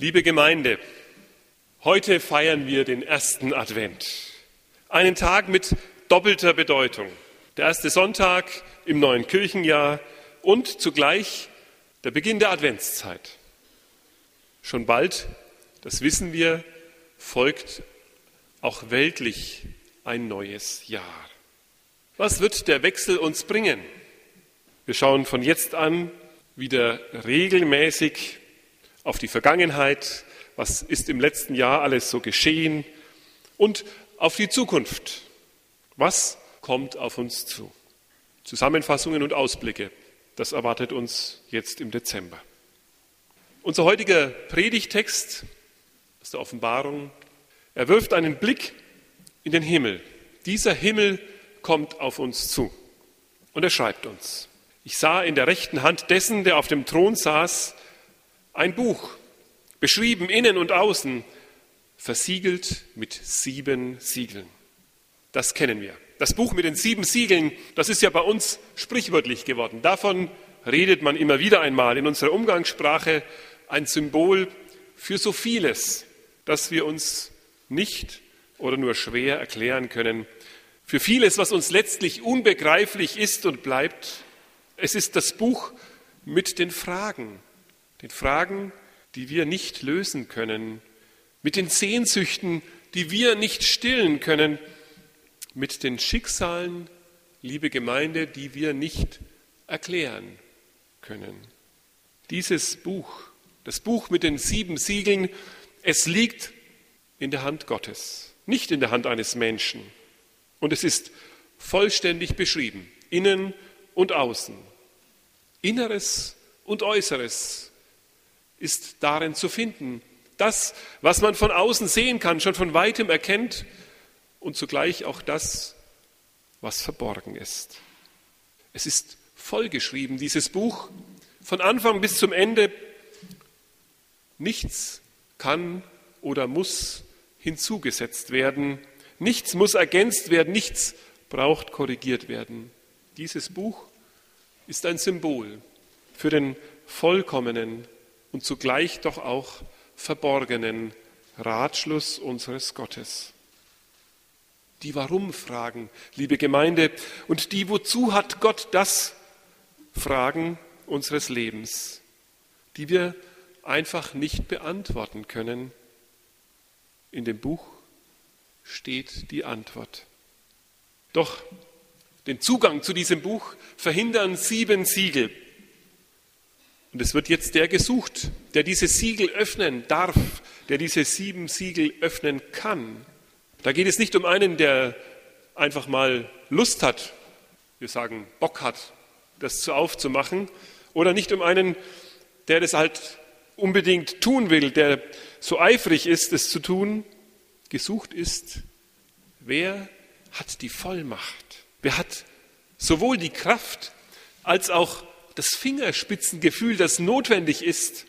Liebe Gemeinde, heute feiern wir den ersten Advent. Einen Tag mit doppelter Bedeutung. Der erste Sonntag im neuen Kirchenjahr und zugleich der Beginn der Adventszeit. Schon bald, das wissen wir, folgt auch weltlich ein neues Jahr. Was wird der Wechsel uns bringen? Wir schauen von jetzt an wieder regelmäßig auf die Vergangenheit, was ist im letzten Jahr alles so geschehen und auf die Zukunft. Was kommt auf uns zu? Zusammenfassungen und Ausblicke, das erwartet uns jetzt im Dezember. Unser heutiger Predigtext aus der Offenbarung, er wirft einen Blick in den Himmel. Dieser Himmel kommt auf uns zu. Und er schreibt uns, ich sah in der rechten Hand dessen, der auf dem Thron saß, ein Buch, beschrieben innen und außen, versiegelt mit sieben Siegeln. Das kennen wir. Das Buch mit den sieben Siegeln, das ist ja bei uns sprichwörtlich geworden. Davon redet man immer wieder einmal in unserer Umgangssprache, ein Symbol für so vieles, das wir uns nicht oder nur schwer erklären können. Für vieles, was uns letztlich unbegreiflich ist und bleibt. Es ist das Buch mit den Fragen, den Fragen, die wir nicht lösen können, mit den Sehnsüchten, die wir nicht stillen können, mit den Schicksalen, liebe Gemeinde, die wir nicht erklären können. Dieses Buch, das Buch mit den sieben Siegeln, es liegt in der Hand Gottes, nicht in der Hand eines Menschen. Und es ist vollständig beschrieben, innen und außen, Inneres und Äußeres, ist darin zu finden. Das, was man von außen sehen kann, schon von weitem erkennt und zugleich auch das, was verborgen ist. Es ist vollgeschrieben, dieses Buch, von Anfang bis zum Ende. Nichts kann oder muss hinzugesetzt werden. Nichts muss ergänzt werden. Nichts braucht korrigiert werden. Dieses Buch ist ein Symbol für den vollkommenen und zugleich doch auch verborgenen Ratschluss unseres Gottes. Die Warum-Fragen, liebe Gemeinde, und die Wozu hat Gott das Fragen unseres Lebens, die wir einfach nicht beantworten können. In dem Buch steht die Antwort. Doch den Zugang zu diesem Buch verhindern sieben Siegel. Und es wird jetzt der gesucht, der diese Siegel öffnen darf, der diese sieben Siegel öffnen kann. Da geht es nicht um einen, der einfach mal Lust hat, wir sagen Bock hat, das zu aufzumachen, oder nicht um einen, der das halt unbedingt tun will, der so eifrig ist, es zu tun. Gesucht ist, wer hat die Vollmacht? Wer hat sowohl die Kraft als auch das Fingerspitzengefühl, das notwendig ist,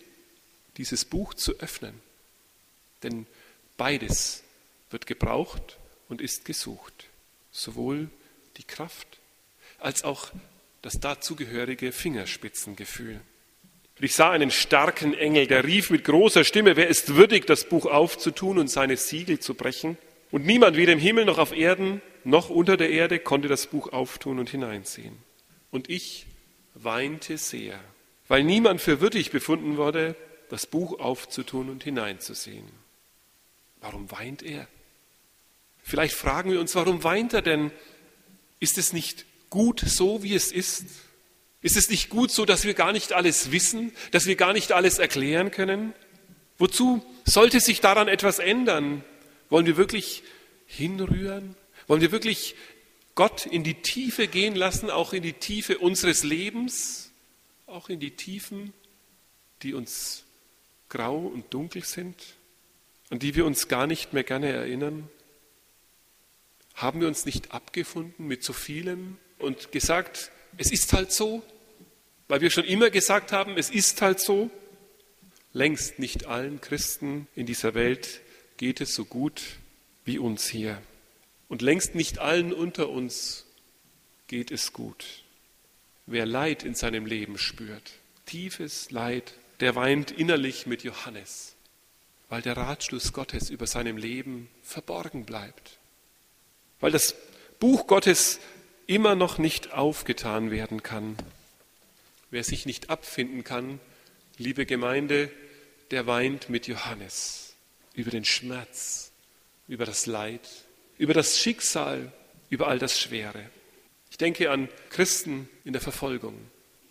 dieses Buch zu öffnen. Denn beides wird gebraucht und ist gesucht. Sowohl die Kraft als auch das dazugehörige Fingerspitzengefühl. Ich sah einen starken Engel, der rief mit großer Stimme, wer ist würdig, das Buch aufzutun und seine Siegel zu brechen? Und niemand, weder im Himmel noch auf Erden noch unter der Erde, konnte das Buch auftun und hineinsehen. Und ich weinte sehr, weil niemand für würdig befunden wurde, das Buch aufzutun und hineinzusehen. Warum weint er? Vielleicht fragen wir uns, warum weint er denn? Ist es nicht gut so, wie es ist? Ist es nicht gut so, dass wir gar nicht alles wissen, dass wir gar nicht alles erklären können? Wozu sollte sich daran etwas ändern? Wollen wir wirklich hinrühren? Wollen wir wirklich Gott in die Tiefe gehen lassen, auch in die Tiefe unseres Lebens, auch in die Tiefen, die uns grau und dunkel sind, an die wir uns gar nicht mehr gerne erinnern? Haben wir uns nicht abgefunden mit so vielem und gesagt, es ist halt so, weil wir schon immer gesagt haben, es ist halt so? Längst nicht allen Christen in dieser Welt geht es so gut wie uns hier. Und längst nicht allen unter uns geht es gut. Wer Leid in seinem Leben spürt, tiefes Leid, der weint innerlich mit Johannes. weil der Ratschluss Gottes über seinem Leben verborgen bleibt. Weil das Buch Gottes immer noch nicht aufgetan werden kann. Wer sich nicht abfinden kann, liebe Gemeinde, der weint mit Johannes über den Schmerz, über das Leid, über das Schicksal, über all das Schwere. Ich denke an Christen in der Verfolgung.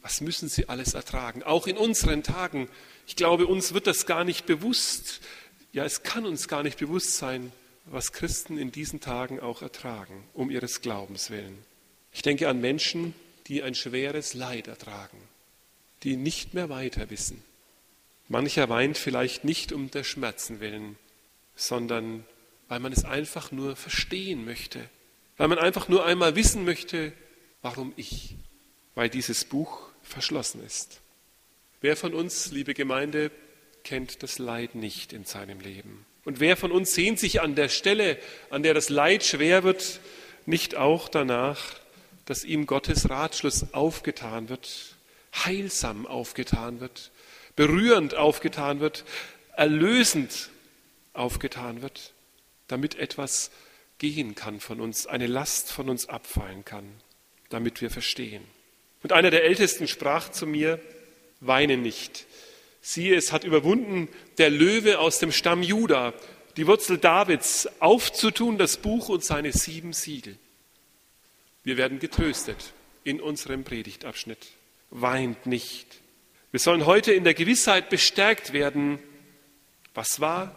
Was müssen sie alles ertragen? Auch in unseren Tagen. Ich glaube, uns wird das gar nicht bewusst. Ja, es kann uns gar nicht bewusst sein, was Christen in diesen Tagen auch ertragen, um ihres Glaubens willen. Ich denke an Menschen, die ein schweres Leid ertragen, die nicht mehr weiter wissen. Mancher weint vielleicht nicht um der Schmerzen willen, sondern weil man es einfach nur verstehen möchte, weil man einfach nur einmal wissen möchte, warum ich, weil dieses Buch verschlossen ist. Wer von uns, liebe Gemeinde, kennt das Leid nicht in seinem Leben? Und wer von uns sehnt sich an der Stelle, an der das Leid schwer wird, nicht auch danach, dass ihm Gottes Ratschluss aufgetan wird, heilsam aufgetan wird, berührend aufgetan wird, erlösend aufgetan wird, damit etwas gehen kann von uns, eine Last von uns abfallen kann, damit wir verstehen. Und einer der Ältesten sprach zu mir, weine nicht, Siehe, es hat überwunden der Löwe aus dem Stamm Juda, die Wurzel Davids, aufzutun das Buch und seine sieben Siegel. Wir werden getröstet in unserem Predigtabschnitt. Weint nicht. Wir sollen heute in der Gewissheit bestärkt werden, was war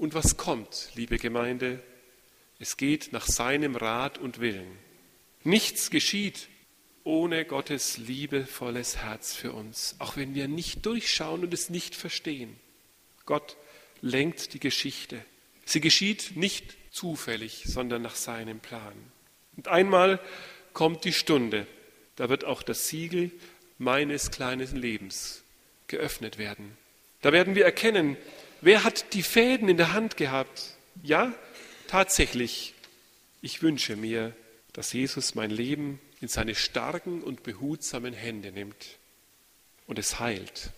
und was kommt, liebe Gemeinde. Es geht nach seinem Rat und Willen. Nichts geschieht ohne Gottes liebevolles Herz für uns, auch wenn wir nicht durchschauen und es nicht verstehen. Gott lenkt die Geschichte. Sie geschieht nicht zufällig, sondern nach seinem Plan. Und einmal kommt die Stunde, da wird auch das Siegel meines kleinen Lebens geöffnet werden. Da werden wir erkennen, wer hat die Fäden in der Hand gehabt. Ja, tatsächlich, ich wünsche mir, dass Jesus mein Leben in seine starken und behutsamen Hände nimmt und es heilt.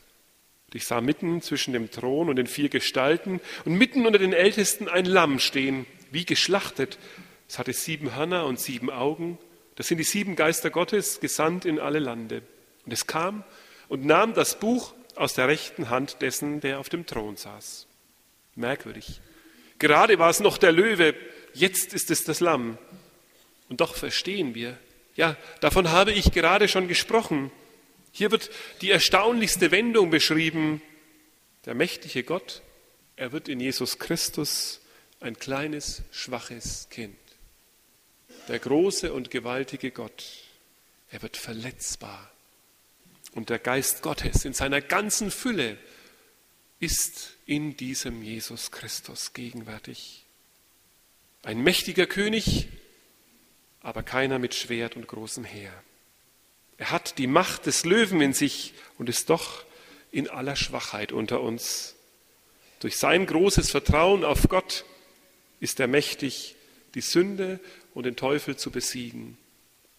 Und ich sah mitten zwischen dem Thron und den vier Gestalten und mitten unter den Ältesten ein Lamm stehen, wie geschlachtet. Es hatte sieben Hörner und sieben Augen. Das sind die sieben Geister Gottes, gesandt in alle Lande. Und es kam und nahm das Buch aus der rechten Hand dessen, der auf dem Thron saß. Merkwürdig. Gerade war es noch der Löwe, jetzt ist es das Lamm. Und doch verstehen wir, ja, davon habe ich gerade schon gesprochen. Hier wird die erstaunlichste Wendung beschrieben. Der mächtige Gott, er wird in Jesus Christus ein kleines, schwaches Kind. Der große und gewaltige Gott, er wird verletzbar. Und der Geist Gottes in seiner ganzen Fülle ist in diesem Jesus Christus gegenwärtig. Ein mächtiger König, aber keiner mit Schwert und großem Heer. Er hat die Macht des Löwen in sich und ist doch in aller Schwachheit unter uns. Durch sein großes Vertrauen auf Gott ist er mächtig, die Sünde und den Teufel zu besiegen.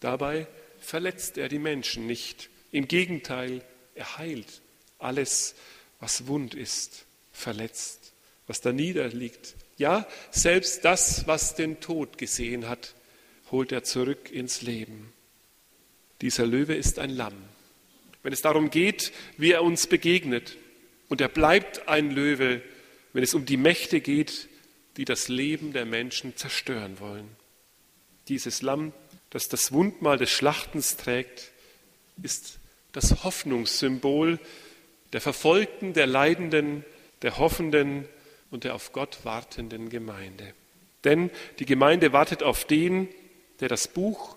Dabei verletzt er die Menschen nicht. Im Gegenteil, er heilt alles, was wund ist, verletzt, was da niederliegt. Ja, selbst das, was den Tod gesehen hat, holt er zurück ins Leben. Dieser Löwe ist ein Lamm. Wenn es darum geht, wie er uns begegnet, und er bleibt ein Löwe, wenn es um die Mächte geht, die das Leben der Menschen zerstören wollen. Dieses Lamm, das das Wundmal des Schlachtens trägt, ist das Hoffnungssymbol der Verfolgten, der Leidenden, der Hoffenden und der auf Gott wartenden Gemeinde. Denn die Gemeinde wartet auf den, der das Buch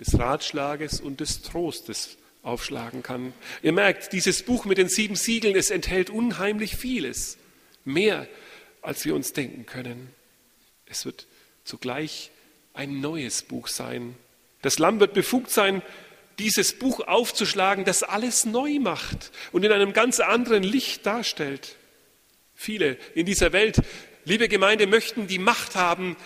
des Ratschlages und des Trostes aufschlagen kann. Ihr merkt, dieses Buch mit den sieben Siegeln, es enthält unheimlich vieles, mehr als wir uns denken können. Es wird zugleich ein neues Buch sein. Das Lamm wird befugt sein, dieses Buch aufzuschlagen, das alles neu macht und in einem ganz anderen Licht darstellt. Viele in dieser Welt, liebe Gemeinde, möchten die Macht haben,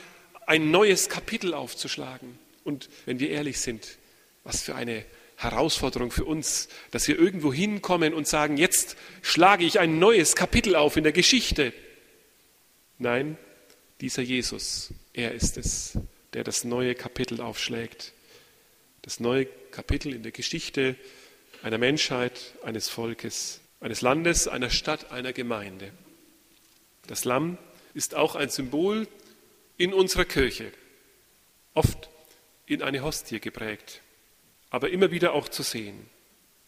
ein neues Kapitel aufzuschlagen. Und wenn wir ehrlich sind, was für eine Herausforderung für uns, dass wir irgendwo hinkommen und sagen, jetzt schlage ich ein neues Kapitel auf in der Geschichte. Nein, dieser Jesus, er ist es, der das neue Kapitel aufschlägt. Das neue Kapitel in der Geschichte einer Menschheit, eines Volkes, eines Landes, einer Stadt, einer Gemeinde. Das Lamm ist auch ein Symbol in unserer Kirche, oft in eine Hostie geprägt, aber immer wieder auch zu sehen.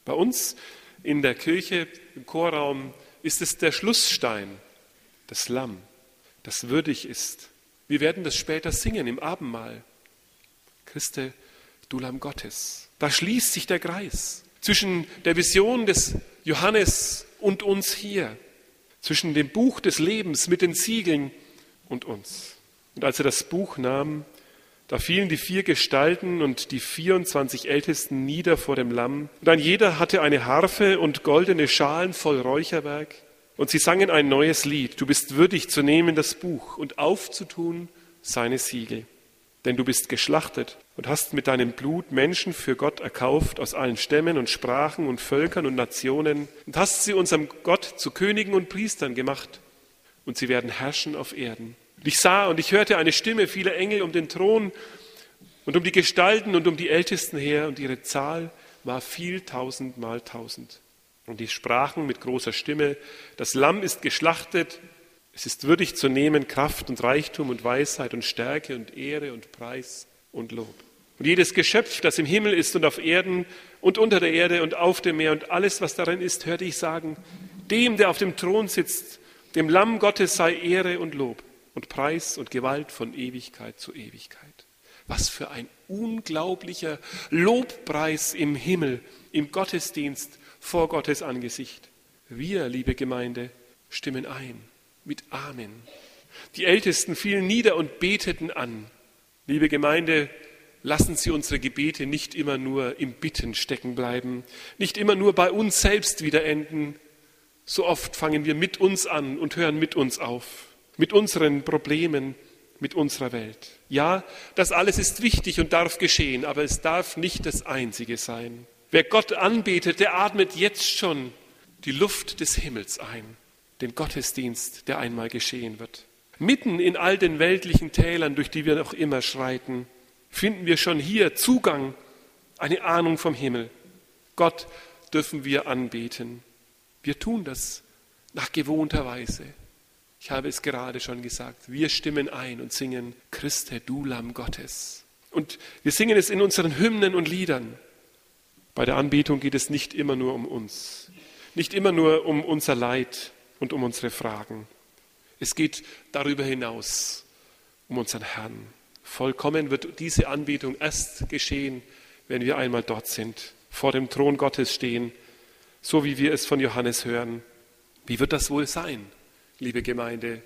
Bei uns in der Kirche, im Chorraum, ist es der Schlussstein, das Lamm, das würdig ist. Wir werden das später singen im Abendmahl. Christe, du Lamm Gottes. Da schließt sich der Kreis zwischen der Vision des Johannes und uns hier, zwischen dem Buch des Lebens mit den Siegeln und uns. Und als er das Buch nahm, da fielen die vier Gestalten und die 24 Ältesten nieder vor dem Lamm. Und ein jeder hatte eine Harfe und goldene Schalen voll Räucherwerk. Und sie sangen ein neues Lied. Du bist würdig zu nehmen das Buch und aufzutun seine Siegel. Denn du bist geschlachtet und hast mit deinem Blut Menschen für Gott erkauft aus allen Stämmen und Sprachen und Völkern und Nationen und hast sie unserem Gott zu Königen und Priestern gemacht. Und sie werden herrschen auf Erden. Und ich sah und ich hörte eine Stimme vieler Engel um den Thron und um die Gestalten und um die Ältesten her, und ihre Zahl war viel tausend mal tausend. Und die sprachen mit großer Stimme, das Lamm ist geschlachtet, es ist würdig zu nehmen Kraft und Reichtum und Weisheit und Stärke und Ehre und Preis und Lob. Und jedes Geschöpf, das im Himmel ist und auf Erden und unter der Erde und auf dem Meer und alles, was darin ist, hörte ich sagen, dem, der auf dem Thron sitzt, dem Lamm Gottes sei Ehre und Lob und Preis und Gewalt von Ewigkeit zu Ewigkeit. Was für ein unglaublicher Lobpreis im Himmel, im Gottesdienst vor Gottes Angesicht. Wir, liebe Gemeinde, stimmen ein mit Amen. Die Ältesten fielen nieder und beteten an. Liebe Gemeinde, lassen Sie unsere Gebete nicht immer nur im Bitten stecken bleiben, nicht immer nur bei uns selbst wieder enden. So oft fangen wir mit uns an und hören mit uns auf mit unseren Problemen, mit unserer Welt. Ja, das alles ist wichtig und darf geschehen, aber es darf nicht das Einzige sein. Wer Gott anbetet, der atmet jetzt schon die Luft des Himmels ein, den Gottesdienst, der einmal geschehen wird. Mitten in all den weltlichen Tälern, durch die wir noch immer schreiten, finden wir schon hier Zugang, eine Ahnung vom Himmel. Gott dürfen wir anbeten. Wir tun das nach gewohnter Weise. Ich habe es gerade schon gesagt. Wir stimmen ein und singen Christe, du Lamm Gottes. Und wir singen es in unseren Hymnen und Liedern. Bei der Anbetung geht es nicht immer nur um uns, nicht immer nur um unser Leid und um unsere Fragen. Es geht darüber hinaus um unseren Herrn. Vollkommen wird diese Anbetung erst geschehen, wenn wir einmal dort sind, vor dem Thron Gottes stehen, so wie wir es von Johannes hören. Wie wird das wohl sein? liebe Gemeinde,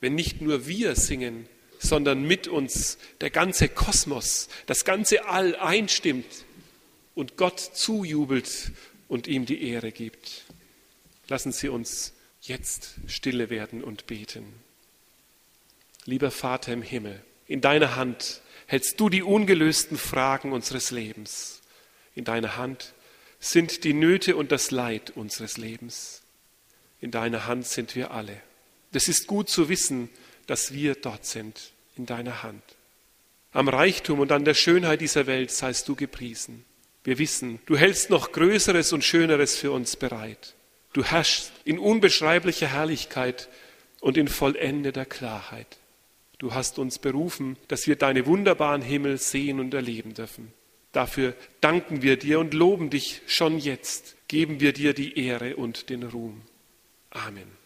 wenn nicht nur wir singen, sondern mit uns der ganze Kosmos, das ganze All einstimmt und Gott zujubelt und ihm die Ehre gibt. Lassen Sie uns jetzt stille werden und beten. Lieber Vater im Himmel, in deiner Hand hältst du die ungelösten Fragen unseres Lebens. In deiner Hand sind die Nöte und das Leid unseres Lebens. In deiner Hand sind wir alle. Das ist gut zu wissen, dass wir dort sind, in deiner Hand. Am Reichtum und an der Schönheit dieser Welt seist du gepriesen. Wir wissen, du hältst noch Größeres und Schöneres für uns bereit. Du herrschst in unbeschreiblicher Herrlichkeit und in vollendeter Klarheit. Du hast uns berufen, dass wir deine wunderbaren Himmel sehen und erleben dürfen. Dafür danken wir dir und loben dich schon jetzt. Geben wir dir die Ehre und den Ruhm. Amen.